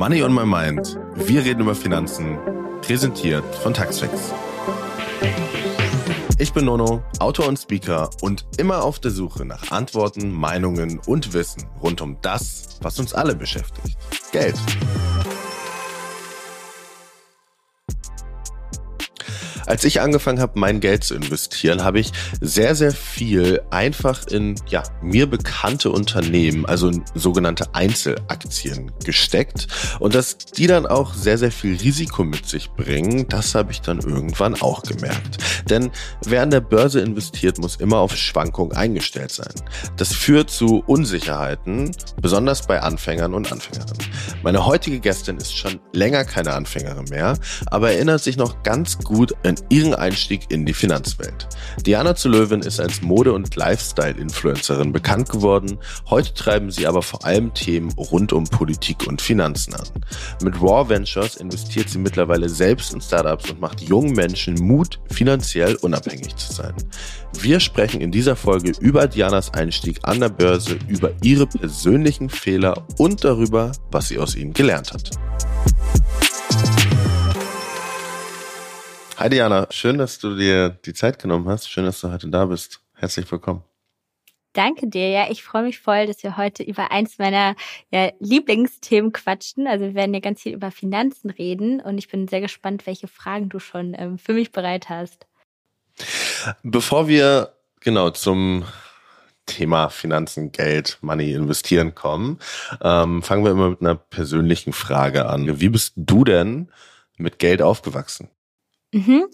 Money on my mind. Wir reden über Finanzen. Präsentiert von Taxfix. Ich bin Nono, Autor und Speaker und immer auf der Suche nach Antworten, Meinungen und Wissen rund um das, was uns alle beschäftigt. Geld. Als ich angefangen habe, mein Geld zu investieren, habe ich sehr, sehr viel einfach in ja, mir bekannte Unternehmen, also in sogenannte Einzelaktien gesteckt. Und dass die dann auch sehr, sehr viel Risiko mit sich bringen, das habe ich dann irgendwann auch gemerkt. Denn wer an der Börse investiert, muss immer auf Schwankungen eingestellt sein. Das führt zu Unsicherheiten, besonders bei Anfängern und Anfängerinnen. Meine heutige Gästin ist schon länger keine Anfängerin mehr, aber erinnert sich noch ganz gut in ihren Einstieg in die Finanzwelt. Diana zu Löwen ist als Mode- und Lifestyle-Influencerin bekannt geworden. Heute treiben sie aber vor allem Themen rund um Politik und Finanzen an. Mit Raw Ventures investiert sie mittlerweile selbst in Startups und macht jungen Menschen Mut, finanziell unabhängig zu sein. Wir sprechen in dieser Folge über Dianas Einstieg an der Börse, über ihre persönlichen Fehler und darüber, was sie aus ihnen gelernt hat. Hi Diana, schön, dass du dir die Zeit genommen hast. Schön, dass du heute da bist. Herzlich willkommen. Danke dir. Ja, ich freue mich voll, dass wir heute über eins meiner ja, Lieblingsthemen quatschen. Also wir werden ja ganz viel über Finanzen reden und ich bin sehr gespannt, welche Fragen du schon ähm, für mich bereit hast. Bevor wir genau zum Thema Finanzen, Geld, Money, investieren kommen, ähm, fangen wir immer mit einer persönlichen Frage an. Wie bist du denn mit Geld aufgewachsen? Mhm.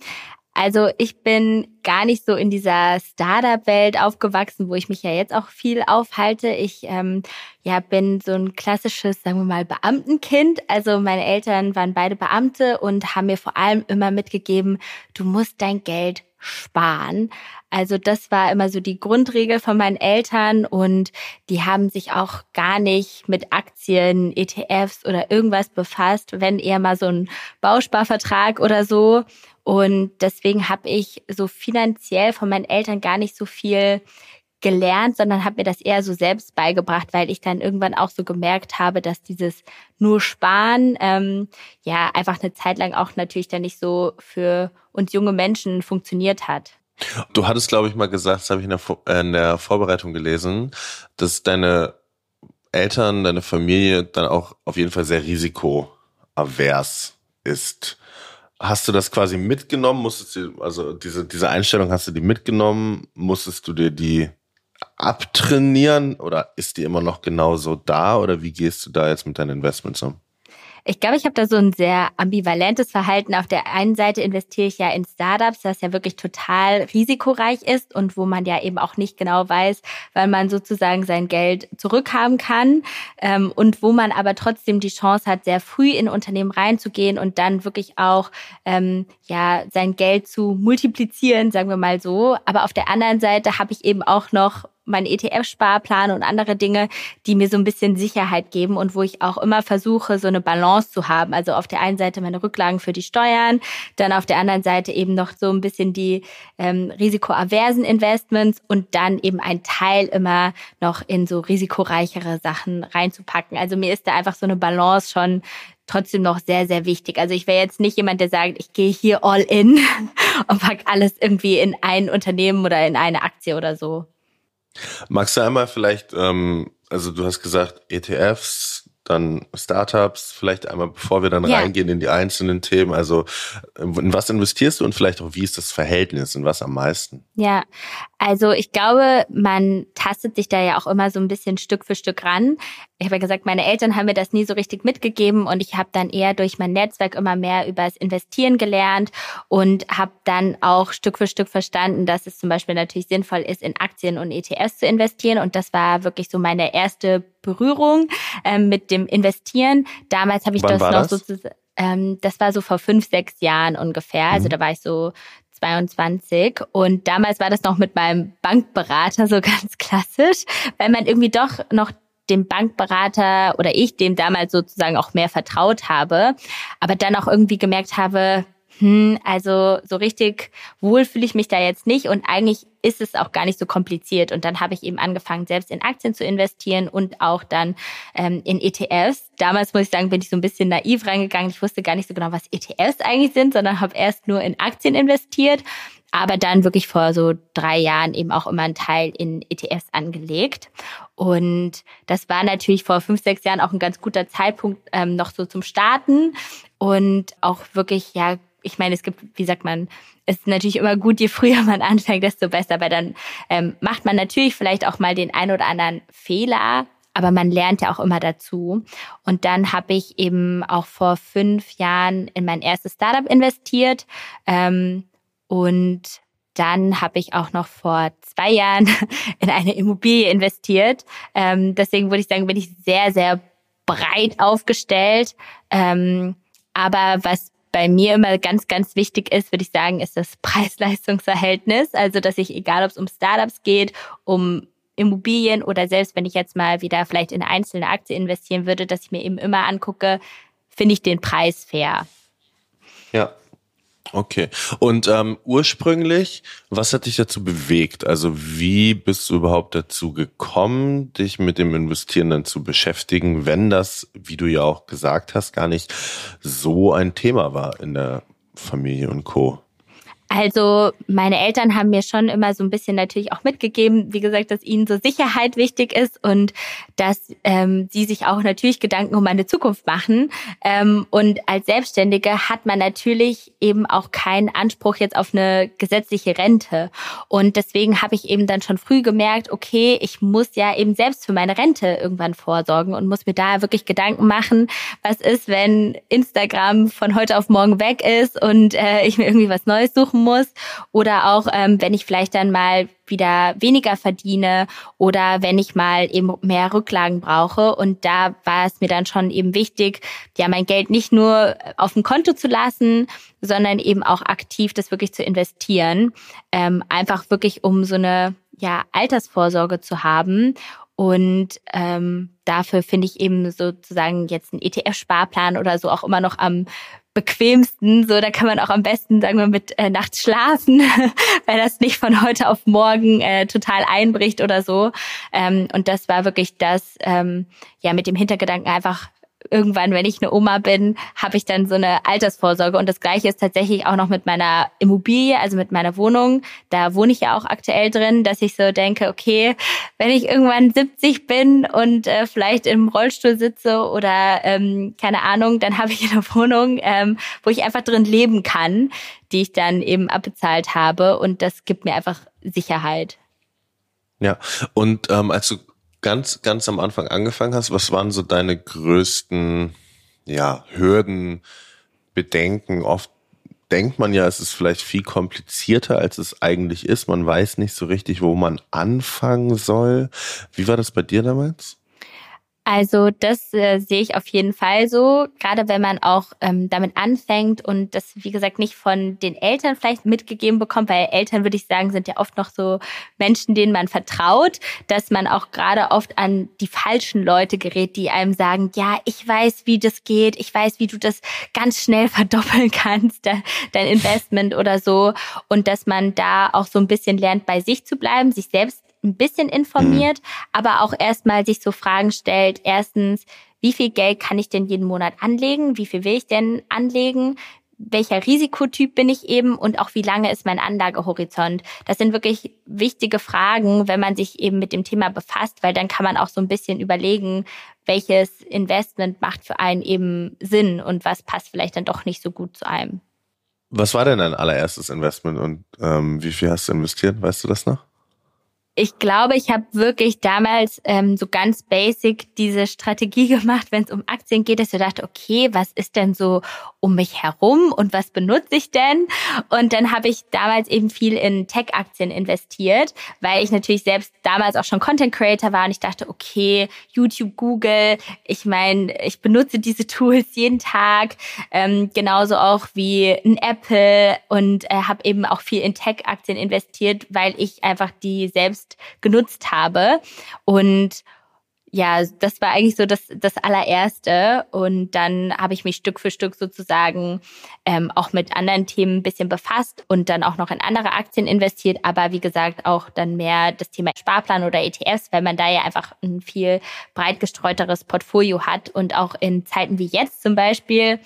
Also ich bin gar nicht so in dieser Startup-Welt aufgewachsen, wo ich mich ja jetzt auch viel aufhalte. Ich ähm, ja bin so ein klassisches, sagen wir mal, Beamtenkind. Also meine Eltern waren beide Beamte und haben mir vor allem immer mitgegeben, du musst dein Geld sparen. Also das war immer so die Grundregel von meinen Eltern und die haben sich auch gar nicht mit Aktien, ETFs oder irgendwas befasst, wenn eher mal so ein Bausparvertrag oder so. Und deswegen habe ich so finanziell von meinen Eltern gar nicht so viel gelernt, sondern habe mir das eher so selbst beigebracht, weil ich dann irgendwann auch so gemerkt habe, dass dieses nur Sparen ähm, ja einfach eine Zeit lang auch natürlich dann nicht so für uns junge Menschen funktioniert hat. Du hattest, glaube ich, mal gesagt, das habe ich in der, äh, in der Vorbereitung gelesen, dass deine Eltern, deine Familie dann auch auf jeden Fall sehr risikoavers ist. Hast du das quasi mitgenommen? Musstest du, also diese, diese Einstellung hast du die mitgenommen? Musstest du dir die abtrainieren oder ist die immer noch genauso da oder wie gehst du da jetzt mit deinen Investments um? Ich glaube, ich habe da so ein sehr ambivalentes Verhalten. Auf der einen Seite investiere ich ja in Startups, das ja wirklich total risikoreich ist und wo man ja eben auch nicht genau weiß, weil man sozusagen sein Geld zurückhaben kann ähm, und wo man aber trotzdem die Chance hat, sehr früh in Unternehmen reinzugehen und dann wirklich auch ähm, ja sein Geld zu multiplizieren, sagen wir mal so. Aber auf der anderen Seite habe ich eben auch noch mein ETF-Sparplan und andere Dinge, die mir so ein bisschen Sicherheit geben und wo ich auch immer versuche, so eine Balance zu haben. Also auf der einen Seite meine Rücklagen für die Steuern, dann auf der anderen Seite eben noch so ein bisschen die ähm, risikoaversen Investments und dann eben ein Teil immer noch in so risikoreichere Sachen reinzupacken. Also mir ist da einfach so eine Balance schon trotzdem noch sehr, sehr wichtig. Also ich wäre jetzt nicht jemand, der sagt, ich gehe hier all in und pack alles irgendwie in ein Unternehmen oder in eine Aktie oder so. Magst du einmal vielleicht, ähm, also du hast gesagt ETFs, dann Startups, vielleicht einmal, bevor wir dann ja. reingehen in die einzelnen Themen. Also in was investierst du und vielleicht auch, wie ist das Verhältnis, in was am meisten? Ja, also ich glaube, man tastet sich da ja auch immer so ein bisschen Stück für Stück ran. Ich habe ja gesagt, meine Eltern haben mir das nie so richtig mitgegeben und ich habe dann eher durch mein Netzwerk immer mehr über das Investieren gelernt und habe dann auch Stück für Stück verstanden, dass es zum Beispiel natürlich sinnvoll ist, in Aktien und ETFs zu investieren. Und das war wirklich so meine erste Berührung ähm, mit dem Investieren. Damals habe ich Wann das noch sozusagen, ähm, das war so vor fünf, sechs Jahren ungefähr. Also mhm. da war ich so 22 und damals war das noch mit meinem Bankberater so ganz klassisch, weil man irgendwie doch noch dem Bankberater oder ich dem damals sozusagen auch mehr vertraut habe, aber dann auch irgendwie gemerkt habe, hm, also so richtig wohl fühle ich mich da jetzt nicht und eigentlich ist es auch gar nicht so kompliziert. Und dann habe ich eben angefangen, selbst in Aktien zu investieren und auch dann ähm, in ETFs. Damals muss ich sagen, bin ich so ein bisschen naiv reingegangen. Ich wusste gar nicht so genau, was ETFs eigentlich sind, sondern habe erst nur in Aktien investiert aber dann wirklich vor so drei Jahren eben auch immer einen Teil in ETFs angelegt. Und das war natürlich vor fünf, sechs Jahren auch ein ganz guter Zeitpunkt ähm, noch so zum Starten und auch wirklich, ja, ich meine, es gibt, wie sagt man, es ist natürlich immer gut, je früher man anfängt, desto besser, weil dann ähm, macht man natürlich vielleicht auch mal den ein oder anderen Fehler, aber man lernt ja auch immer dazu. Und dann habe ich eben auch vor fünf Jahren in mein erstes Startup investiert ähm, und dann habe ich auch noch vor zwei Jahren in eine Immobilie investiert. Ähm, deswegen würde ich sagen, bin ich sehr, sehr breit aufgestellt. Ähm, aber was bei mir immer ganz, ganz wichtig ist, würde ich sagen, ist das Preis-Leistungs-Verhältnis. Also, dass ich, egal ob es um Startups geht, um Immobilien oder selbst wenn ich jetzt mal wieder vielleicht in einzelne Aktie investieren würde, dass ich mir eben immer angucke, finde ich den Preis fair. Ja, Okay. Und ähm, ursprünglich, was hat dich dazu bewegt? Also wie bist du überhaupt dazu gekommen, dich mit dem Investieren dann zu beschäftigen, wenn das, wie du ja auch gesagt hast, gar nicht so ein Thema war in der Familie und Co. Also meine Eltern haben mir schon immer so ein bisschen natürlich auch mitgegeben, wie gesagt, dass ihnen so Sicherheit wichtig ist und dass ähm, sie sich auch natürlich Gedanken um meine Zukunft machen. Ähm, und als Selbstständige hat man natürlich eben auch keinen Anspruch jetzt auf eine gesetzliche Rente. Und deswegen habe ich eben dann schon früh gemerkt, okay, ich muss ja eben selbst für meine Rente irgendwann vorsorgen und muss mir da wirklich Gedanken machen, was ist, wenn Instagram von heute auf morgen weg ist und äh, ich mir irgendwie was Neues suchen machen muss oder auch ähm, wenn ich vielleicht dann mal wieder weniger verdiene oder wenn ich mal eben mehr Rücklagen brauche. Und da war es mir dann schon eben wichtig, ja, mein Geld nicht nur auf dem Konto zu lassen, sondern eben auch aktiv das wirklich zu investieren. Ähm, einfach wirklich um so eine ja, Altersvorsorge zu haben. Und ähm, dafür finde ich eben sozusagen jetzt ein ETF-Sparplan oder so auch immer noch am bequemsten. So, da kann man auch am besten, sagen wir, mit äh, nachts schlafen, weil das nicht von heute auf morgen äh, total einbricht oder so. Ähm, und das war wirklich das, ähm, ja, mit dem Hintergedanken einfach irgendwann, wenn ich eine Oma bin, habe ich dann so eine Altersvorsorge. Und das gleiche ist tatsächlich auch noch mit meiner Immobilie, also mit meiner Wohnung. Da wohne ich ja auch aktuell drin, dass ich so denke, okay, wenn ich irgendwann 70 bin und äh, vielleicht im Rollstuhl sitze oder ähm, keine Ahnung, dann habe ich eine Wohnung, ähm, wo ich einfach drin leben kann, die ich dann eben abbezahlt habe. Und das gibt mir einfach Sicherheit. Ja, und ähm, als du ganz, ganz am Anfang angefangen hast, was waren so deine größten, ja, Hürden, Bedenken? Oft denkt man ja, es ist vielleicht viel komplizierter, als es eigentlich ist. Man weiß nicht so richtig, wo man anfangen soll. Wie war das bei dir damals? Also das äh, sehe ich auf jeden Fall so, gerade wenn man auch ähm, damit anfängt und das, wie gesagt, nicht von den Eltern vielleicht mitgegeben bekommt, weil Eltern, würde ich sagen, sind ja oft noch so Menschen, denen man vertraut, dass man auch gerade oft an die falschen Leute gerät, die einem sagen, ja, ich weiß, wie das geht, ich weiß, wie du das ganz schnell verdoppeln kannst, dein Investment oder so. Und dass man da auch so ein bisschen lernt, bei sich zu bleiben, sich selbst ein bisschen informiert, mhm. aber auch erstmal sich so Fragen stellt. Erstens, wie viel Geld kann ich denn jeden Monat anlegen? Wie viel will ich denn anlegen? welcher Risikotyp bin ich eben und auch wie lange ist mein Anlagehorizont? Das sind wirklich wichtige Fragen, wenn man sich eben mit dem Thema befasst, weil dann kann man auch so ein bisschen überlegen, welches Investment macht für einen eben Sinn und was passt vielleicht dann doch nicht so gut zu einem. Was war denn dein allererstes Investment und ähm, wie viel hast du investiert? Weißt du das noch? Ich glaube, ich habe wirklich damals ähm, so ganz basic diese Strategie gemacht, wenn es um Aktien geht, dass ich dachte, okay, was ist denn so um mich herum und was benutze ich denn? Und dann habe ich damals eben viel in Tech-Aktien investiert, weil ich natürlich selbst damals auch schon Content Creator war und ich dachte, okay, YouTube, Google, ich meine, ich benutze diese Tools jeden Tag, ähm, genauso auch wie ein Apple und äh, habe eben auch viel in Tech-Aktien investiert, weil ich einfach die selbst genutzt habe. Und ja, das war eigentlich so das, das allererste. Und dann habe ich mich Stück für Stück sozusagen ähm, auch mit anderen Themen ein bisschen befasst und dann auch noch in andere Aktien investiert. Aber wie gesagt, auch dann mehr das Thema Sparplan oder ETFs, weil man da ja einfach ein viel breit gestreuteres Portfolio hat. Und auch in Zeiten wie jetzt zum Beispiel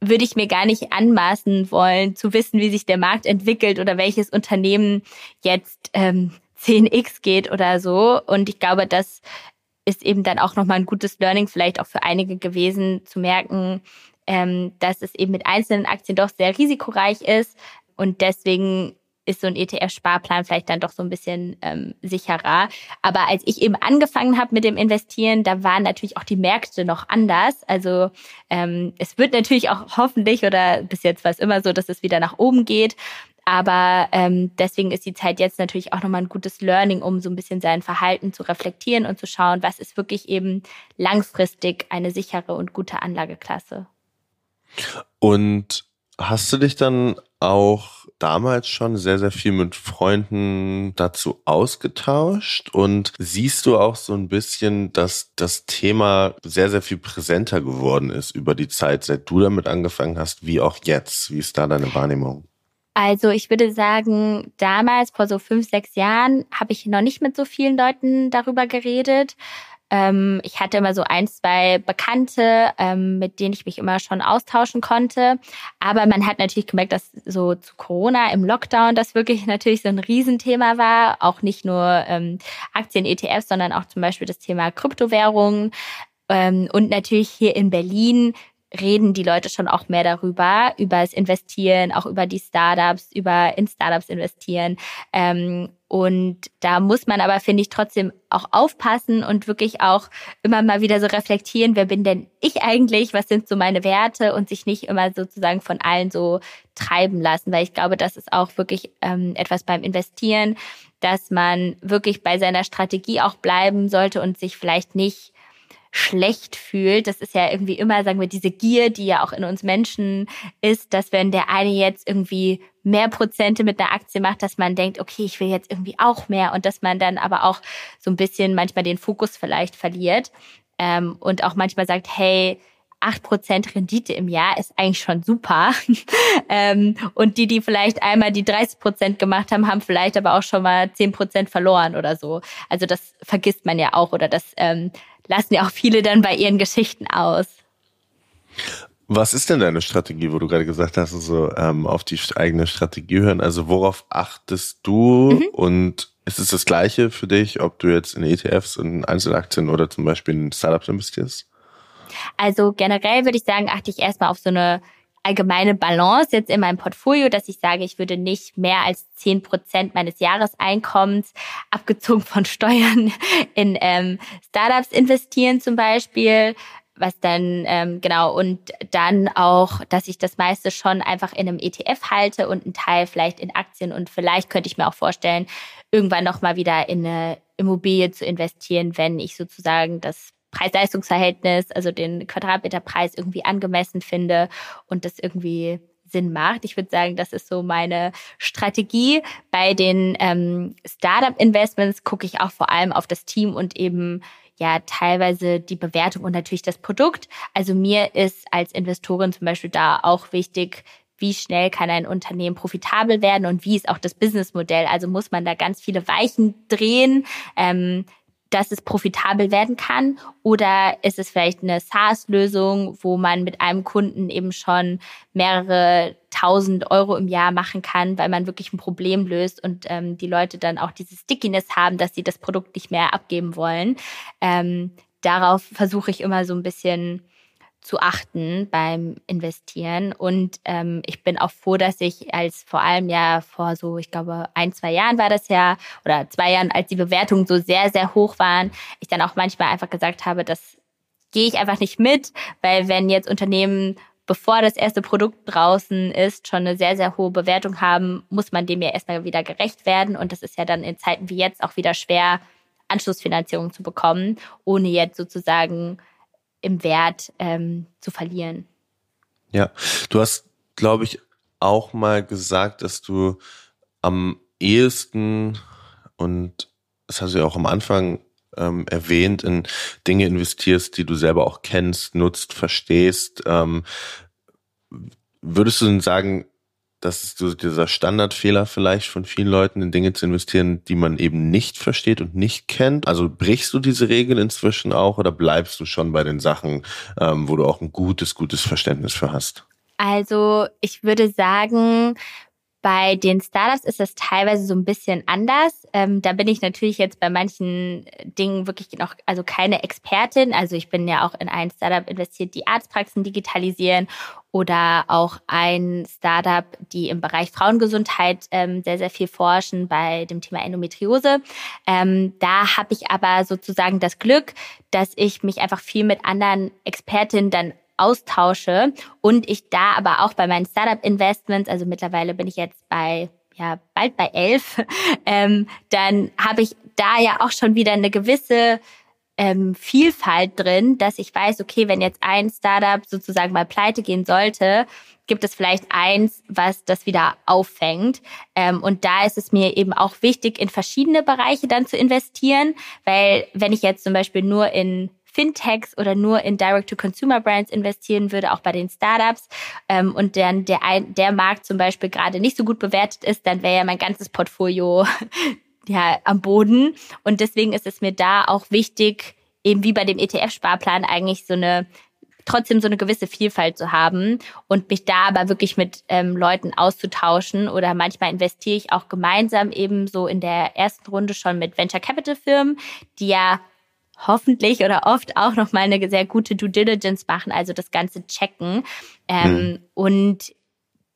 würde ich mir gar nicht anmaßen wollen, zu wissen, wie sich der Markt entwickelt oder welches Unternehmen jetzt ähm, 10x geht oder so. Und ich glaube, dass ist eben dann auch nochmal ein gutes Learning vielleicht auch für einige gewesen, zu merken, ähm, dass es eben mit einzelnen Aktien doch sehr risikoreich ist und deswegen ist so ein ETF-Sparplan vielleicht dann doch so ein bisschen ähm, sicherer. Aber als ich eben angefangen habe mit dem Investieren, da waren natürlich auch die Märkte noch anders. Also ähm, es wird natürlich auch hoffentlich oder bis jetzt war es immer so, dass es wieder nach oben geht. Aber ähm, deswegen ist die Zeit jetzt natürlich auch nochmal ein gutes Learning, um so ein bisschen sein Verhalten zu reflektieren und zu schauen, was ist wirklich eben langfristig eine sichere und gute Anlageklasse. Und hast du dich dann auch damals schon sehr, sehr viel mit Freunden dazu ausgetauscht und siehst du auch so ein bisschen, dass das Thema sehr, sehr viel präsenter geworden ist über die Zeit, seit du damit angefangen hast, wie auch jetzt? Wie ist da deine Wahrnehmung? Also ich würde sagen, damals, vor so fünf, sechs Jahren, habe ich noch nicht mit so vielen Leuten darüber geredet. Ähm, ich hatte immer so ein, zwei Bekannte, ähm, mit denen ich mich immer schon austauschen konnte. Aber man hat natürlich gemerkt, dass so zu Corona im Lockdown das wirklich natürlich so ein Riesenthema war. Auch nicht nur ähm, Aktien, ETFs, sondern auch zum Beispiel das Thema Kryptowährungen. Ähm, und natürlich hier in Berlin reden die Leute schon auch mehr darüber, über das Investieren, auch über die Startups, über in Startups investieren. Ähm, und da muss man aber, finde ich, trotzdem auch aufpassen und wirklich auch immer mal wieder so reflektieren, wer bin denn ich eigentlich, was sind so meine Werte? Und sich nicht immer sozusagen von allen so treiben lassen, weil ich glaube, das ist auch wirklich ähm, etwas beim Investieren, dass man wirklich bei seiner Strategie auch bleiben sollte und sich vielleicht nicht schlecht fühlt. Das ist ja irgendwie immer, sagen wir, diese Gier, die ja auch in uns Menschen ist, dass wenn der eine jetzt irgendwie mehr Prozente mit einer Aktie macht, dass man denkt, okay, ich will jetzt irgendwie auch mehr und dass man dann aber auch so ein bisschen manchmal den Fokus vielleicht verliert ähm, und auch manchmal sagt, hey, 8% Rendite im Jahr ist eigentlich schon super. ähm, und die, die vielleicht einmal die 30% gemacht haben, haben vielleicht aber auch schon mal 10% verloren oder so. Also das vergisst man ja auch oder das ähm, lassen ja auch viele dann bei ihren Geschichten aus. Was ist denn deine Strategie, wo du gerade gesagt hast, so ähm, auf die eigene Strategie hören? Also worauf achtest du mhm. und ist es das Gleiche für dich, ob du jetzt in ETFs und Einzelaktien oder zum Beispiel in Startups investierst? Also generell würde ich sagen, achte ich erstmal auf so eine allgemeine Balance jetzt in meinem Portfolio, dass ich sage, ich würde nicht mehr als zehn Prozent meines Jahreseinkommens, abgezogen von Steuern, in ähm, Startups investieren zum Beispiel was dann ähm, genau und dann auch, dass ich das meiste schon einfach in einem ETF halte und einen Teil vielleicht in Aktien und vielleicht könnte ich mir auch vorstellen, irgendwann noch mal wieder in eine Immobilie zu investieren, wenn ich sozusagen das Preis-Leistungs-Verhältnis, also den Quadratmeterpreis irgendwie angemessen finde und das irgendwie Sinn macht. Ich würde sagen, das ist so meine Strategie. Bei den ähm, Startup-Investments gucke ich auch vor allem auf das Team und eben ja teilweise die Bewertung und natürlich das Produkt. Also mir ist als Investorin zum Beispiel da auch wichtig, wie schnell kann ein Unternehmen profitabel werden und wie ist auch das Businessmodell. Also muss man da ganz viele Weichen drehen. Ähm, dass es profitabel werden kann? Oder ist es vielleicht eine SaaS-Lösung, wo man mit einem Kunden eben schon mehrere tausend Euro im Jahr machen kann, weil man wirklich ein Problem löst und ähm, die Leute dann auch diese Stickiness haben, dass sie das Produkt nicht mehr abgeben wollen? Ähm, darauf versuche ich immer so ein bisschen zu achten beim Investieren. Und ähm, ich bin auch froh, dass ich als vor allem ja vor so, ich glaube, ein, zwei Jahren war das ja, oder zwei Jahren, als die Bewertungen so sehr, sehr hoch waren, ich dann auch manchmal einfach gesagt habe, das gehe ich einfach nicht mit, weil wenn jetzt Unternehmen bevor das erste Produkt draußen ist, schon eine sehr, sehr hohe Bewertung haben, muss man dem ja erstmal wieder gerecht werden. Und das ist ja dann in Zeiten wie jetzt auch wieder schwer, Anschlussfinanzierung zu bekommen, ohne jetzt sozusagen im Wert ähm, zu verlieren. Ja, du hast, glaube ich, auch mal gesagt, dass du am ehesten und das hast du ja auch am Anfang ähm, erwähnt, in Dinge investierst, die du selber auch kennst, nutzt, verstehst. Ähm, würdest du denn sagen, das ist so dieser Standardfehler vielleicht von vielen Leuten, in Dinge zu investieren, die man eben nicht versteht und nicht kennt. Also brichst du diese Regeln inzwischen auch oder bleibst du schon bei den Sachen, ähm, wo du auch ein gutes, gutes Verständnis für hast? Also ich würde sagen, bei den Startups ist das teilweise so ein bisschen anders. Ähm, da bin ich natürlich jetzt bei manchen Dingen wirklich noch, also keine Expertin. Also ich bin ja auch in ein Startup investiert, die Arztpraxen digitalisieren oder auch ein Startup, die im Bereich Frauengesundheit ähm, sehr, sehr viel forschen bei dem Thema Endometriose. Ähm, da habe ich aber sozusagen das Glück, dass ich mich einfach viel mit anderen Expertinnen dann austausche und ich da aber auch bei meinen Startup-Investments, also mittlerweile bin ich jetzt bei ja bald bei elf, ähm, dann habe ich da ja auch schon wieder eine gewisse ähm, Vielfalt drin, dass ich weiß, okay, wenn jetzt ein Startup sozusagen mal pleite gehen sollte, gibt es vielleicht eins, was das wieder auffängt. Ähm, und da ist es mir eben auch wichtig, in verschiedene Bereiche dann zu investieren, weil wenn ich jetzt zum Beispiel nur in Fintechs oder nur in Direct-to-Consumer-Brands investieren würde, auch bei den Startups, ähm, und dann der, der Markt zum Beispiel gerade nicht so gut bewertet ist, dann wäre ja mein ganzes Portfolio ja am Boden. Und deswegen ist es mir da auch wichtig, eben wie bei dem ETF-Sparplan eigentlich so eine trotzdem so eine gewisse Vielfalt zu haben und mich da aber wirklich mit ähm, Leuten auszutauschen oder manchmal investiere ich auch gemeinsam eben so in der ersten Runde schon mit Venture Capital Firmen, die ja hoffentlich oder oft auch noch mal eine sehr gute Due Diligence machen, also das Ganze checken. Ähm, mhm. Und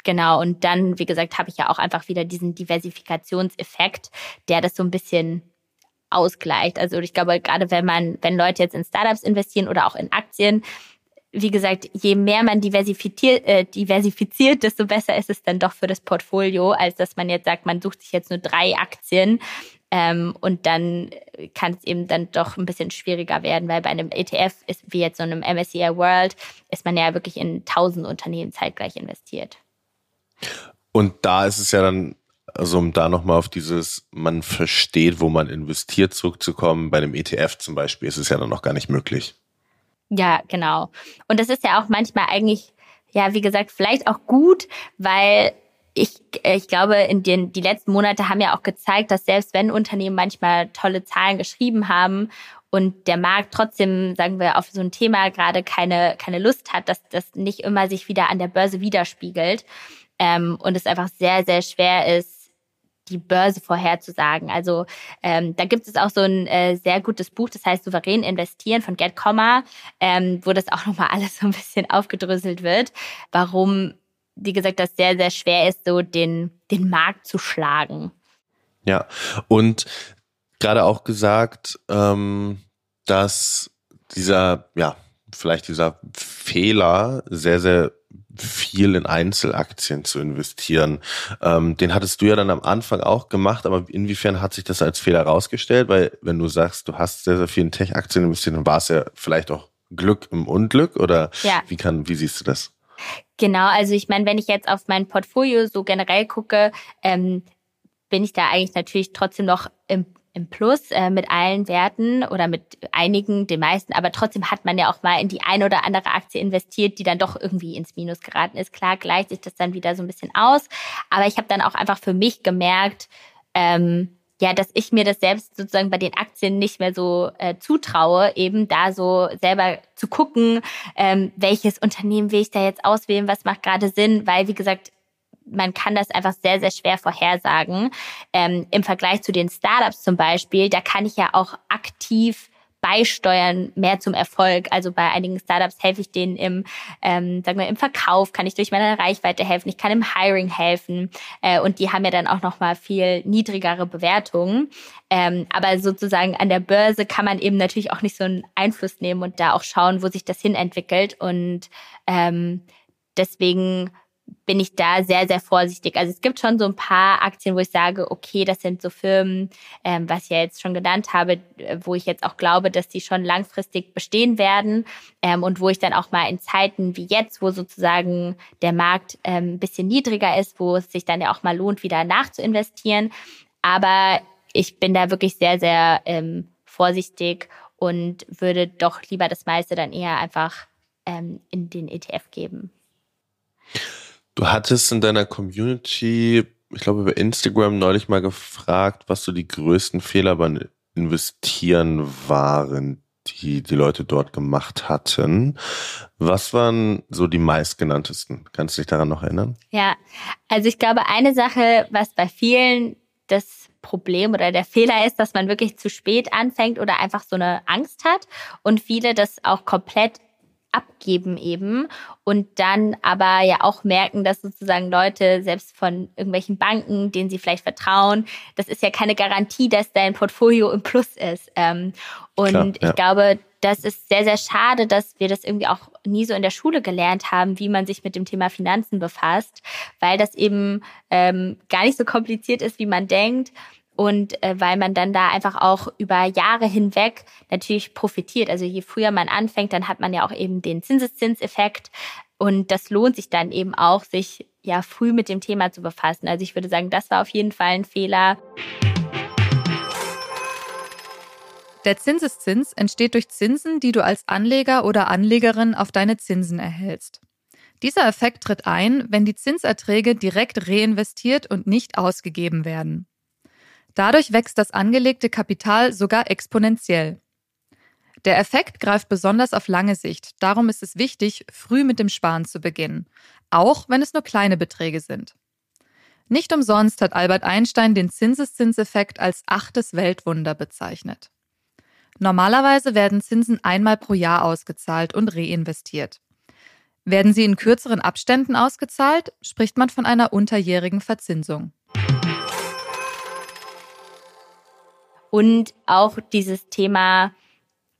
genau, und dann, wie gesagt, habe ich ja auch einfach wieder diesen Diversifikationseffekt, der das so ein bisschen ausgleicht. Also ich glaube, gerade wenn man, wenn Leute jetzt in Startups investieren oder auch in Aktien, wie gesagt, je mehr man diversifiziert, äh, diversifiziert, desto besser ist es dann doch für das Portfolio, als dass man jetzt sagt, man sucht sich jetzt nur drei Aktien ähm, und dann kann es eben dann doch ein bisschen schwieriger werden, weil bei einem ETF ist wie jetzt so einem MSCI World ist man ja wirklich in tausend Unternehmen zeitgleich investiert. Und da ist es ja dann, also um da nochmal auf dieses, man versteht, wo man investiert, zurückzukommen, bei einem ETF zum Beispiel ist es ja dann noch gar nicht möglich. Ja, genau. Und das ist ja auch manchmal eigentlich, ja, wie gesagt, vielleicht auch gut, weil ich, ich glaube, in den die letzten Monate haben ja auch gezeigt, dass selbst wenn Unternehmen manchmal tolle Zahlen geschrieben haben und der Markt trotzdem, sagen wir, auf so ein Thema gerade keine, keine Lust hat, dass das nicht immer sich wieder an der Börse widerspiegelt. Ähm, und es einfach sehr, sehr schwer ist, die Börse vorherzusagen. Also ähm, da gibt es auch so ein äh, sehr gutes Buch, das heißt Souverän investieren von Gerd Kommer, ähm, wo das auch nochmal alles so ein bisschen aufgedröselt wird, warum wie gesagt, das sehr, sehr schwer ist, so den, den Markt zu schlagen. Ja, und gerade auch gesagt, ähm, dass dieser, ja, vielleicht dieser Fehler, sehr, sehr viel in Einzelaktien zu investieren. Ähm, den hattest du ja dann am Anfang auch gemacht, aber inwiefern hat sich das als Fehler herausgestellt? Weil wenn du sagst, du hast sehr, sehr viel in Tech-Aktien investiert, dann war es ja vielleicht auch Glück im Unglück oder ja. wie kann, wie siehst du das? Genau, also ich meine, wenn ich jetzt auf mein Portfolio so generell gucke, ähm, bin ich da eigentlich natürlich trotzdem noch im, im Plus äh, mit allen Werten oder mit einigen, den meisten, aber trotzdem hat man ja auch mal in die eine oder andere Aktie investiert, die dann doch irgendwie ins Minus geraten ist. Klar gleicht sich das dann wieder so ein bisschen aus, aber ich habe dann auch einfach für mich gemerkt, ähm, ja, dass ich mir das selbst sozusagen bei den Aktien nicht mehr so äh, zutraue, eben da so selber zu gucken, ähm, welches Unternehmen will ich da jetzt auswählen, was macht gerade Sinn, weil wie gesagt, man kann das einfach sehr, sehr schwer vorhersagen. Ähm, Im Vergleich zu den Startups zum Beispiel, da kann ich ja auch aktiv beisteuern mehr zum Erfolg. Also bei einigen Startups helfe ich denen im, ähm, sagen wir, im Verkauf, kann ich durch meine Reichweite helfen, ich kann im Hiring helfen äh, und die haben ja dann auch noch mal viel niedrigere Bewertungen. Ähm, aber sozusagen an der Börse kann man eben natürlich auch nicht so einen Einfluss nehmen und da auch schauen, wo sich das hin entwickelt und ähm, deswegen bin ich da sehr, sehr vorsichtig. Also es gibt schon so ein paar Aktien, wo ich sage, okay, das sind so Firmen, ähm, was ich ja jetzt schon genannt habe, wo ich jetzt auch glaube, dass die schon langfristig bestehen werden ähm, und wo ich dann auch mal in Zeiten wie jetzt, wo sozusagen der Markt ähm, ein bisschen niedriger ist, wo es sich dann ja auch mal lohnt, wieder nachzuinvestieren. Aber ich bin da wirklich sehr, sehr ähm, vorsichtig und würde doch lieber das meiste dann eher einfach ähm, in den ETF geben. Du hattest in deiner Community, ich glaube über Instagram neulich mal gefragt, was so die größten Fehler beim Investieren waren, die die Leute dort gemacht hatten. Was waren so die meistgenanntesten? Kannst du dich daran noch erinnern? Ja, also ich glaube, eine Sache, was bei vielen das Problem oder der Fehler ist, dass man wirklich zu spät anfängt oder einfach so eine Angst hat und viele das auch komplett abgeben eben und dann aber ja auch merken, dass sozusagen Leute selbst von irgendwelchen Banken, denen sie vielleicht vertrauen, das ist ja keine Garantie, dass dein Portfolio im Plus ist. Ähm, und Klar, ja. ich glaube, das ist sehr, sehr schade, dass wir das irgendwie auch nie so in der Schule gelernt haben, wie man sich mit dem Thema Finanzen befasst, weil das eben ähm, gar nicht so kompliziert ist, wie man denkt und äh, weil man dann da einfach auch über Jahre hinweg natürlich profitiert. Also je früher man anfängt, dann hat man ja auch eben den Zinseszinseffekt und das lohnt sich dann eben auch, sich ja früh mit dem Thema zu befassen. Also ich würde sagen, das war auf jeden Fall ein Fehler. Der Zinseszins entsteht durch Zinsen, die du als Anleger oder Anlegerin auf deine Zinsen erhältst. Dieser Effekt tritt ein, wenn die Zinserträge direkt reinvestiert und nicht ausgegeben werden. Dadurch wächst das angelegte Kapital sogar exponentiell. Der Effekt greift besonders auf lange Sicht, darum ist es wichtig, früh mit dem Sparen zu beginnen, auch wenn es nur kleine Beträge sind. Nicht umsonst hat Albert Einstein den Zinseszinseffekt als achtes Weltwunder bezeichnet. Normalerweise werden Zinsen einmal pro Jahr ausgezahlt und reinvestiert. Werden sie in kürzeren Abständen ausgezahlt, spricht man von einer unterjährigen Verzinsung. Und auch dieses Thema,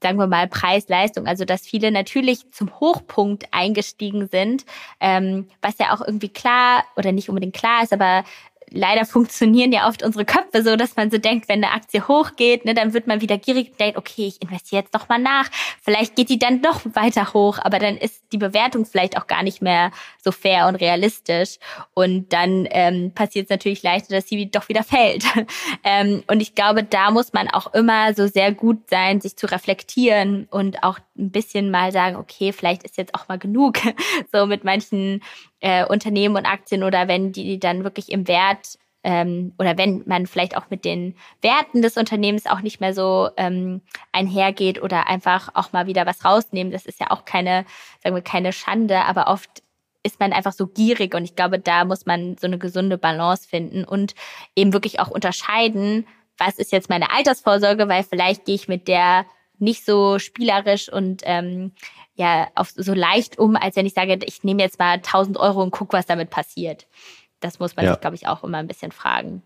sagen wir mal, Preis-Leistung, also dass viele natürlich zum Hochpunkt eingestiegen sind, ähm, was ja auch irgendwie klar oder nicht unbedingt klar ist, aber leider funktionieren ja oft unsere Köpfe so, dass man so denkt, wenn eine Aktie hochgeht, ne, dann wird man wieder gierig und denkt, okay, ich investiere jetzt noch mal nach. Vielleicht geht die dann doch weiter hoch, aber dann ist die Bewertung vielleicht auch gar nicht mehr so fair und realistisch. Und dann ähm, passiert es natürlich leichter, dass sie doch wieder fällt. ähm, und ich glaube, da muss man auch immer so sehr gut sein, sich zu reflektieren und auch ein bisschen mal sagen, okay, vielleicht ist jetzt auch mal genug. so mit manchen äh, Unternehmen und Aktien oder wenn die dann wirklich im Wert ähm, oder wenn man vielleicht auch mit den Werten des Unternehmens auch nicht mehr so ähm, einhergeht oder einfach auch mal wieder was rausnehmen. Das ist ja auch keine, sagen wir, keine Schande, aber oft ist man einfach so gierig und ich glaube, da muss man so eine gesunde Balance finden und eben wirklich auch unterscheiden, was ist jetzt meine Altersvorsorge, weil vielleicht gehe ich mit der nicht so spielerisch und ähm, ja auf so leicht um, als wenn ich sage, ich nehme jetzt mal 1000 Euro und guck, was damit passiert. Das muss man ja. sich, glaube ich, auch immer ein bisschen fragen.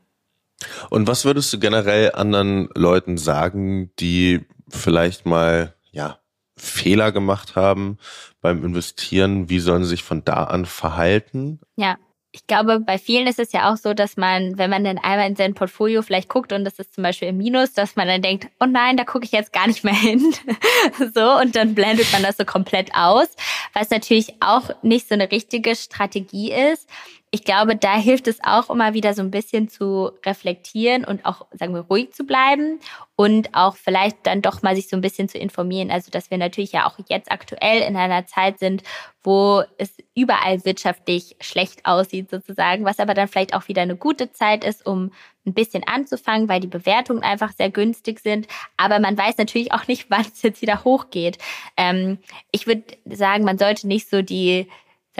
Und was würdest du generell anderen Leuten sagen, die vielleicht mal, ja, Fehler gemacht haben beim Investieren? Wie sollen sie sich von da an verhalten? Ja ich glaube, bei vielen ist es ja auch so, dass man, wenn man dann einmal in sein Portfolio vielleicht guckt und das ist zum Beispiel im Minus, dass man dann denkt, oh nein, da gucke ich jetzt gar nicht mehr hin. so, und dann blendet man das so komplett aus, was natürlich auch nicht so eine richtige Strategie ist ich glaube, da hilft es auch immer wieder so ein bisschen zu reflektieren und auch, sagen wir, ruhig zu bleiben und auch vielleicht dann doch mal sich so ein bisschen zu informieren. Also, dass wir natürlich ja auch jetzt aktuell in einer Zeit sind, wo es überall wirtschaftlich schlecht aussieht sozusagen, was aber dann vielleicht auch wieder eine gute Zeit ist, um ein bisschen anzufangen, weil die Bewertungen einfach sehr günstig sind. Aber man weiß natürlich auch nicht, wann es jetzt wieder hochgeht. Ähm, ich würde sagen, man sollte nicht so die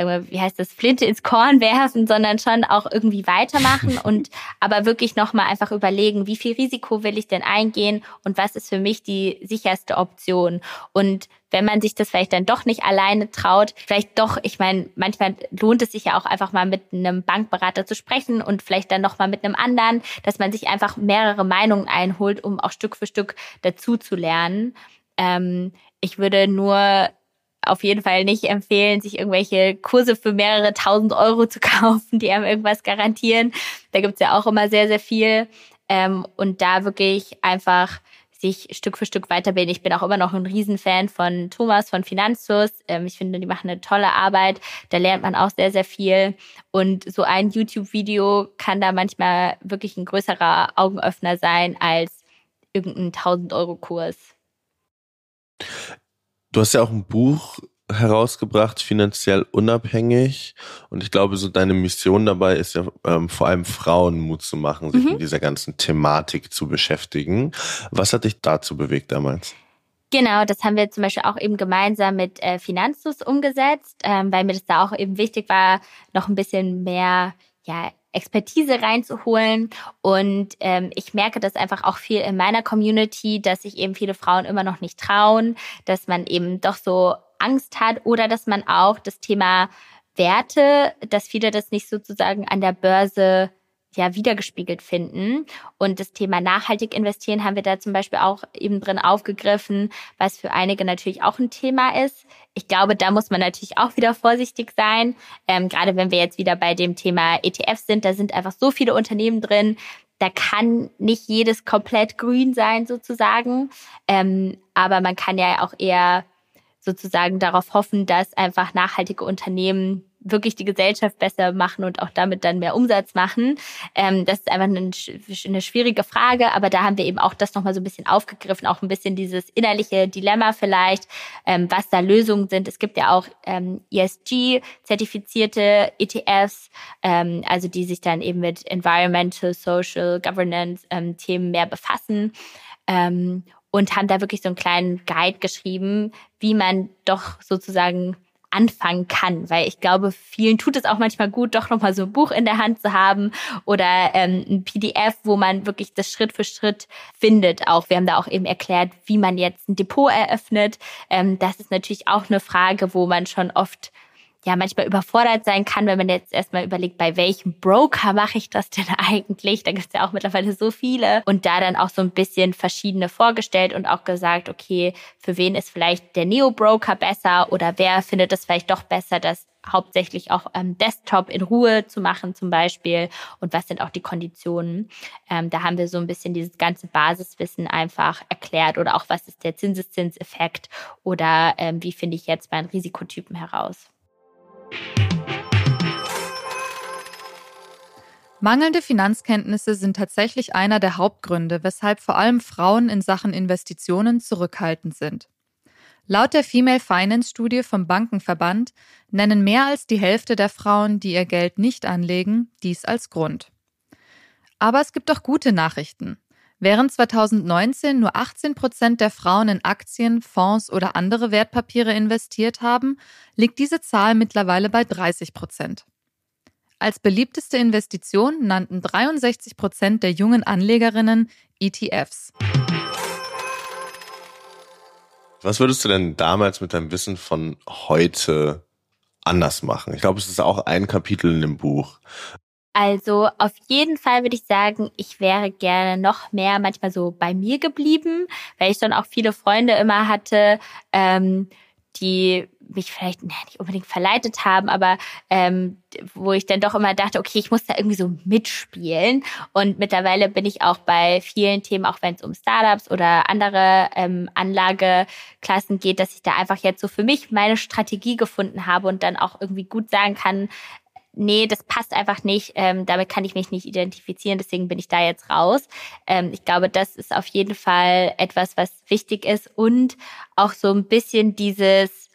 wie heißt das, Flinte ins Korn werfen, sondern schon auch irgendwie weitermachen und aber wirklich nochmal einfach überlegen, wie viel Risiko will ich denn eingehen und was ist für mich die sicherste Option. Und wenn man sich das vielleicht dann doch nicht alleine traut, vielleicht doch, ich meine, manchmal lohnt es sich ja auch einfach mal mit einem Bankberater zu sprechen und vielleicht dann noch mal mit einem anderen, dass man sich einfach mehrere Meinungen einholt, um auch Stück für Stück dazu zu lernen. Ähm, ich würde nur auf jeden Fall nicht empfehlen, sich irgendwelche Kurse für mehrere tausend Euro zu kaufen, die einem irgendwas garantieren. Da gibt's ja auch immer sehr, sehr viel. Ähm, und da wirklich einfach sich Stück für Stück weiterbilden. Ich bin auch immer noch ein Riesenfan von Thomas von Finanzus. Ähm, ich finde, die machen eine tolle Arbeit. Da lernt man auch sehr, sehr viel. Und so ein YouTube-Video kann da manchmal wirklich ein größerer Augenöffner sein als irgendein 1000 Euro Kurs. Du hast ja auch ein Buch herausgebracht, finanziell unabhängig. Und ich glaube, so deine Mission dabei ist ja ähm, vor allem Frauen Mut zu machen, sich mhm. mit dieser ganzen Thematik zu beschäftigen. Was hat dich dazu bewegt damals? Genau, das haben wir zum Beispiel auch eben gemeinsam mit äh, Finanzus umgesetzt, ähm, weil mir das da auch eben wichtig war, noch ein bisschen mehr ja, Expertise reinzuholen. Und ähm, ich merke das einfach auch viel in meiner Community, dass sich eben viele Frauen immer noch nicht trauen, dass man eben doch so Angst hat oder dass man auch das Thema Werte, dass viele das nicht sozusagen an der Börse ja wiedergespiegelt finden. Und das Thema nachhaltig investieren haben wir da zum Beispiel auch eben drin aufgegriffen, was für einige natürlich auch ein Thema ist. Ich glaube, da muss man natürlich auch wieder vorsichtig sein. Ähm, gerade wenn wir jetzt wieder bei dem Thema ETFs sind, da sind einfach so viele Unternehmen drin. Da kann nicht jedes komplett grün sein sozusagen. Ähm, aber man kann ja auch eher sozusagen darauf hoffen, dass einfach nachhaltige Unternehmen wirklich die Gesellschaft besser machen und auch damit dann mehr Umsatz machen. Ähm, das ist einfach eine, eine, schwierige Frage, aber da haben wir eben auch das nochmal so ein bisschen aufgegriffen, auch ein bisschen dieses innerliche Dilemma vielleicht, ähm, was da Lösungen sind. Es gibt ja auch ähm, ESG-zertifizierte ETFs, ähm, also die sich dann eben mit Environmental, Social, Governance ähm, mehr befassen. Ähm, und haben da wirklich so einen kleinen Guide geschrieben, wie man doch sozusagen anfangen kann, weil ich glaube, vielen tut es auch manchmal gut, doch nochmal so ein Buch in der Hand zu haben oder ähm, ein PDF, wo man wirklich das Schritt für Schritt findet. Auch wir haben da auch eben erklärt, wie man jetzt ein Depot eröffnet. Ähm, das ist natürlich auch eine Frage, wo man schon oft ja manchmal überfordert sein kann, wenn man jetzt erstmal überlegt, bei welchem Broker mache ich das denn eigentlich? Da gibt es ja auch mittlerweile so viele. Und da dann auch so ein bisschen verschiedene vorgestellt und auch gesagt, okay, für wen ist vielleicht der Neo-Broker besser oder wer findet es vielleicht doch besser, das hauptsächlich auch am Desktop in Ruhe zu machen zum Beispiel und was sind auch die Konditionen. Ähm, da haben wir so ein bisschen dieses ganze Basiswissen einfach erklärt oder auch was ist der Zinseszinseffekt oder ähm, wie finde ich jetzt meinen Risikotypen heraus. Mangelnde Finanzkenntnisse sind tatsächlich einer der Hauptgründe, weshalb vor allem Frauen in Sachen Investitionen zurückhaltend sind. Laut der Female Finance Studie vom Bankenverband nennen mehr als die Hälfte der Frauen, die ihr Geld nicht anlegen, dies als Grund. Aber es gibt auch gute Nachrichten. Während 2019 nur 18 Prozent der Frauen in Aktien, Fonds oder andere Wertpapiere investiert haben, liegt diese Zahl mittlerweile bei 30 Prozent. Als beliebteste Investition nannten 63 Prozent der jungen Anlegerinnen ETFs. Was würdest du denn damals mit deinem Wissen von heute anders machen? Ich glaube, es ist auch ein Kapitel in dem Buch. Also auf jeden Fall würde ich sagen, ich wäre gerne noch mehr manchmal so bei mir geblieben, weil ich dann auch viele Freunde immer hatte, ähm, die mich vielleicht nicht unbedingt verleitet haben, aber ähm, wo ich dann doch immer dachte, okay, ich muss da irgendwie so mitspielen. Und mittlerweile bin ich auch bei vielen Themen, auch wenn es um Startups oder andere ähm, Anlageklassen geht, dass ich da einfach jetzt so für mich meine Strategie gefunden habe und dann auch irgendwie gut sagen kann, nee, das passt einfach nicht, ähm, damit kann ich mich nicht identifizieren, deswegen bin ich da jetzt raus. Ähm, ich glaube, das ist auf jeden Fall etwas, was wichtig ist und auch so ein bisschen dieses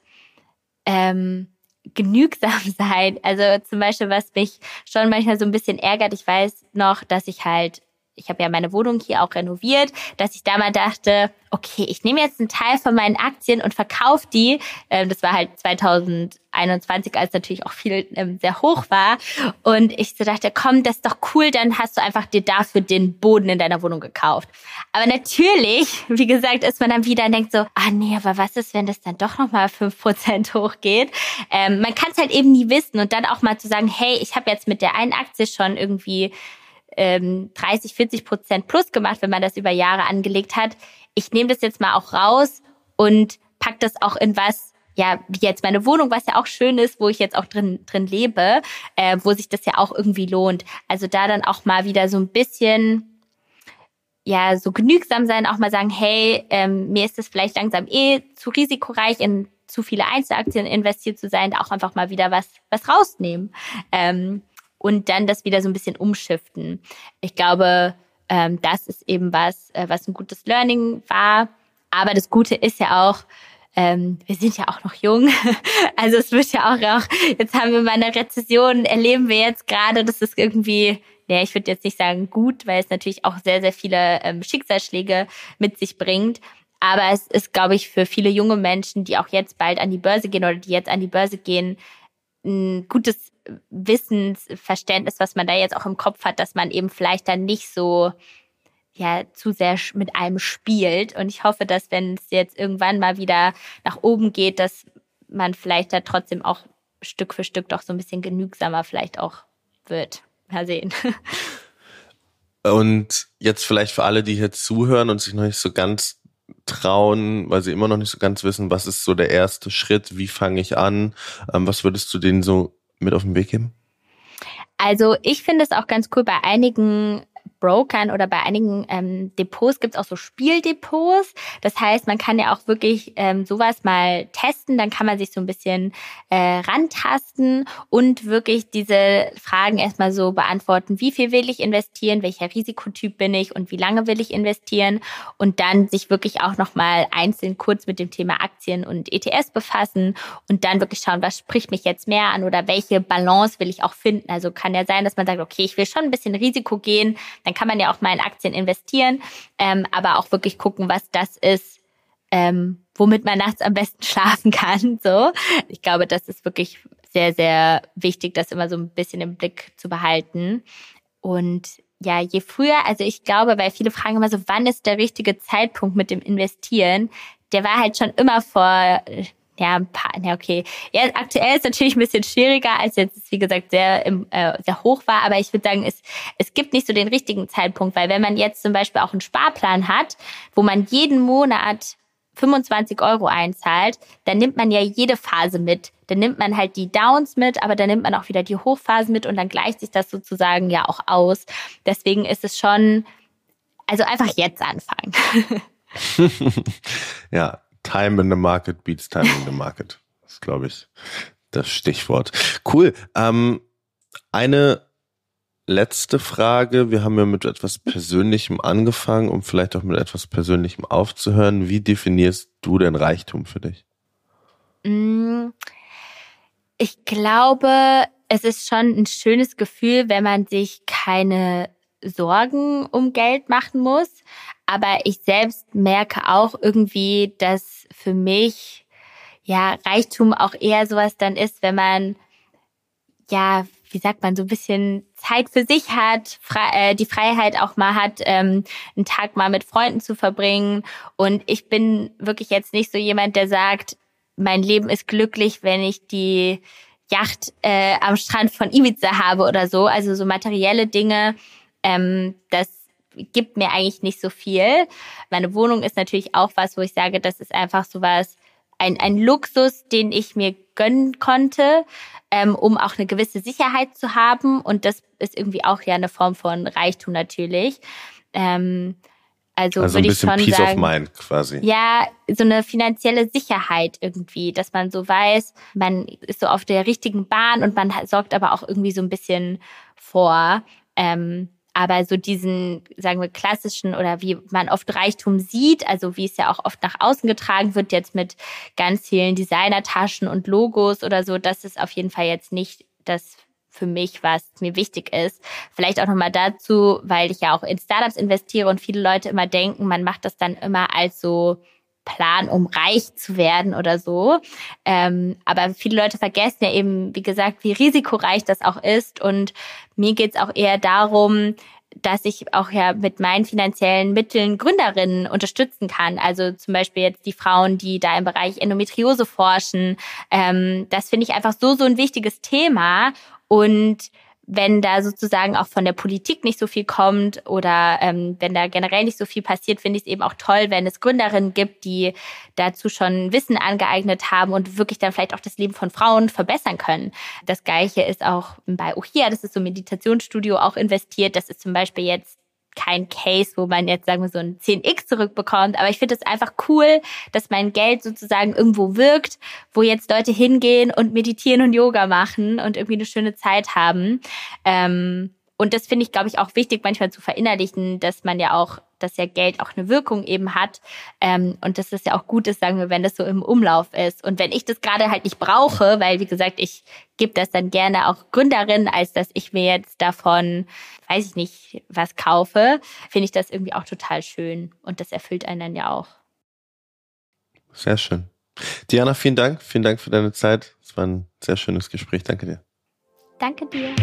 ähm, genügsam sein. Also zum Beispiel, was mich schon manchmal so ein bisschen ärgert, ich weiß noch, dass ich halt ich habe ja meine Wohnung hier auch renoviert, dass ich da mal dachte, okay, ich nehme jetzt einen Teil von meinen Aktien und verkaufe die. Ähm, das war halt 2021, als natürlich auch viel ähm, sehr hoch war. Und ich so dachte, komm, das ist doch cool, dann hast du einfach dir dafür den Boden in deiner Wohnung gekauft. Aber natürlich, wie gesagt, ist man dann wieder und denkt so, ah nee, aber was ist, wenn das dann doch nochmal Prozent hochgeht? Ähm, man kann es halt eben nie wissen und dann auch mal zu sagen, hey, ich habe jetzt mit der einen Aktie schon irgendwie ähm, 30, 40 Prozent plus gemacht, wenn man das über Jahre angelegt hat. Ich nehme das jetzt mal auch raus und pack das auch in was, ja, wie jetzt meine Wohnung, was ja auch schön ist, wo ich jetzt auch drin, drin lebe, äh, wo sich das ja auch irgendwie lohnt. Also da dann auch mal wieder so ein bisschen ja, so genügsam sein, auch mal sagen, hey, ähm, mir ist es vielleicht langsam eh zu risikoreich, in zu viele Einzelaktien investiert zu sein, da auch einfach mal wieder was, was rausnehmen. Ähm, und dann das wieder so ein bisschen umschiften. Ich glaube, ähm, das ist eben was, äh, was ein gutes Learning war. Aber das Gute ist ja auch, ähm, wir sind ja auch noch jung. Also es wird ja auch, auch jetzt haben wir mal eine Rezession, erleben wir jetzt gerade, das ist irgendwie, ja, ich würde jetzt nicht sagen gut, weil es natürlich auch sehr, sehr viele ähm, Schicksalsschläge mit sich bringt. Aber es ist, glaube ich, für viele junge Menschen, die auch jetzt bald an die Börse gehen oder die jetzt an die Börse gehen, ein gutes Wissensverständnis, was man da jetzt auch im Kopf hat, dass man eben vielleicht dann nicht so ja zu sehr mit einem spielt. Und ich hoffe, dass wenn es jetzt irgendwann mal wieder nach oben geht, dass man vielleicht da trotzdem auch Stück für Stück doch so ein bisschen genügsamer vielleicht auch wird. Mal sehen. Und jetzt vielleicht für alle, die hier zuhören und sich noch nicht so ganz trauen, weil sie immer noch nicht so ganz wissen, was ist so der erste Schritt, wie fange ich an, ähm, was würdest du denen so mit auf den Weg geben? Also ich finde es auch ganz cool bei einigen Brokern oder bei einigen ähm, Depots gibt es auch so Spieldepots. Das heißt, man kann ja auch wirklich ähm, sowas mal testen, dann kann man sich so ein bisschen äh, rantasten und wirklich diese Fragen erstmal so beantworten, wie viel will ich investieren, welcher Risikotyp bin ich? Und wie lange will ich investieren? Und dann sich wirklich auch nochmal einzeln kurz mit dem Thema Aktien und ETS befassen und dann wirklich schauen, was spricht mich jetzt mehr an oder welche Balance will ich auch finden. Also kann ja sein, dass man sagt, okay, ich will schon ein bisschen Risiko gehen, dann kann man ja auch mal in Aktien investieren, ähm, aber auch wirklich gucken, was das ist, ähm, womit man nachts am besten schlafen kann. So, ich glaube, das ist wirklich sehr, sehr wichtig, das immer so ein bisschen im Blick zu behalten. Und ja, je früher, also ich glaube, weil viele fragen immer so, wann ist der richtige Zeitpunkt mit dem Investieren? Der war halt schon immer vor ja, ein paar, ja, okay. Ja, aktuell ist natürlich ein bisschen schwieriger, als jetzt, wie gesagt, sehr, im, äh, sehr hoch war. Aber ich würde sagen, es, es gibt nicht so den richtigen Zeitpunkt, weil wenn man jetzt zum Beispiel auch einen Sparplan hat, wo man jeden Monat 25 Euro einzahlt, dann nimmt man ja jede Phase mit. Dann nimmt man halt die Downs mit, aber dann nimmt man auch wieder die Hochphasen mit und dann gleicht sich das sozusagen ja auch aus. Deswegen ist es schon, also einfach jetzt anfangen. ja, Time in the Market beats Time in the Market. Das ist, glaube ich, das Stichwort. Cool. Ähm, eine letzte Frage. Wir haben ja mit etwas Persönlichem angefangen, um vielleicht auch mit etwas Persönlichem aufzuhören. Wie definierst du denn Reichtum für dich? Mm, ich glaube, es ist schon ein schönes Gefühl, wenn man sich keine Sorgen um Geld machen muss. Aber ich selbst merke auch irgendwie, dass für mich ja Reichtum auch eher sowas dann ist, wenn man ja, wie sagt man, so ein bisschen Zeit für sich hat, äh, die Freiheit auch mal hat, ähm, einen Tag mal mit Freunden zu verbringen. Und ich bin wirklich jetzt nicht so jemand, der sagt, mein Leben ist glücklich, wenn ich die Yacht äh, am Strand von Ibiza habe oder so. Also so materielle Dinge, ähm, das gibt mir eigentlich nicht so viel. Meine Wohnung ist natürlich auch was, wo ich sage, das ist einfach so was, ein, ein Luxus, den ich mir gönnen konnte, ähm, um auch eine gewisse Sicherheit zu haben. Und das ist irgendwie auch ja eine Form von Reichtum natürlich. Ähm, also, also würde ich schon Peace sagen, of Mind quasi. Ja, so eine finanzielle Sicherheit irgendwie, dass man so weiß, man ist so auf der richtigen Bahn und man sorgt aber auch irgendwie so ein bisschen vor. Ähm, aber so diesen, sagen wir, klassischen oder wie man oft Reichtum sieht, also wie es ja auch oft nach außen getragen wird, jetzt mit ganz vielen Designertaschen und Logos oder so, das ist auf jeden Fall jetzt nicht das für mich, was mir wichtig ist. Vielleicht auch nochmal dazu, weil ich ja auch in Startups investiere und viele Leute immer denken, man macht das dann immer als so Plan, um reich zu werden oder so. Ähm, aber viele Leute vergessen ja eben, wie gesagt, wie risikoreich das auch ist. Und mir geht's auch eher darum, dass ich auch ja mit meinen finanziellen Mitteln Gründerinnen unterstützen kann. Also zum Beispiel jetzt die Frauen, die da im Bereich Endometriose forschen. Ähm, das finde ich einfach so, so ein wichtiges Thema. Und wenn da sozusagen auch von der Politik nicht so viel kommt oder ähm, wenn da generell nicht so viel passiert, finde ich es eben auch toll, wenn es Gründerinnen gibt, die dazu schon Wissen angeeignet haben und wirklich dann vielleicht auch das Leben von Frauen verbessern können. Das Gleiche ist auch bei Ohia, das ist so ein Meditationsstudio, auch investiert. Das ist zum Beispiel jetzt kein Case, wo man jetzt sagen wir so ein 10x zurückbekommt, aber ich finde es einfach cool, dass mein Geld sozusagen irgendwo wirkt, wo jetzt Leute hingehen und meditieren und Yoga machen und irgendwie eine schöne Zeit haben. Ähm, Und das finde ich, glaube ich, auch wichtig, manchmal zu verinnerlichen, dass man ja auch, dass ja Geld auch eine Wirkung eben hat. Ähm, und dass es ja auch gut ist, sagen wir, wenn das so im Umlauf ist. Und wenn ich das gerade halt nicht brauche, weil, wie gesagt, ich gebe das dann gerne auch Gründerin, als dass ich mir jetzt davon, weiß ich nicht, was kaufe, finde ich das irgendwie auch total schön. Und das erfüllt einen dann ja auch. Sehr schön. Diana, vielen Dank. Vielen Dank für deine Zeit. Es war ein sehr schönes Gespräch. Danke dir. Danke dir.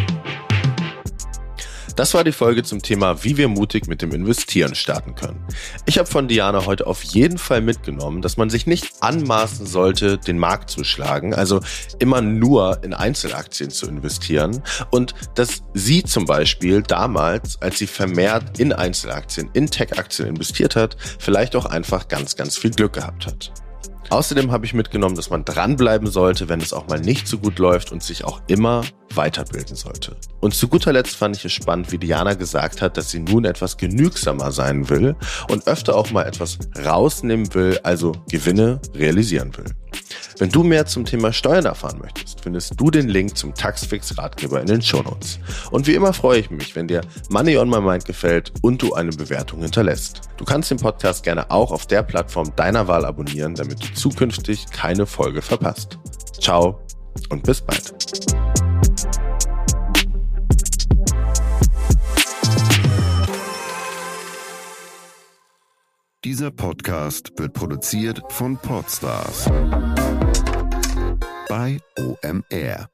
Das war die Folge zum Thema, wie wir mutig mit dem Investieren starten können. Ich habe von Diana heute auf jeden Fall mitgenommen, dass man sich nicht anmaßen sollte, den Markt zu schlagen, also immer nur in Einzelaktien zu investieren und dass sie zum Beispiel damals, als sie vermehrt in Einzelaktien, in Tech-Aktien investiert hat, vielleicht auch einfach ganz, ganz viel Glück gehabt hat. Außerdem habe ich mitgenommen, dass man dranbleiben sollte, wenn es auch mal nicht so gut läuft und sich auch immer weiterbilden sollte. Und zu guter Letzt fand ich es spannend, wie Diana gesagt hat, dass sie nun etwas genügsamer sein will und öfter auch mal etwas rausnehmen will, also Gewinne realisieren will. Wenn du mehr zum Thema Steuern erfahren möchtest, findest du den Link zum Taxfix-Ratgeber in den Shownotes. Und wie immer freue ich mich, wenn dir Money on My Mind gefällt und du eine Bewertung hinterlässt. Du kannst den Podcast gerne auch auf der Plattform deiner Wahl abonnieren, damit zukünftig keine Folge verpasst. Ciao und bis bald. Dieser Podcast wird produziert von Podstars bei OMR.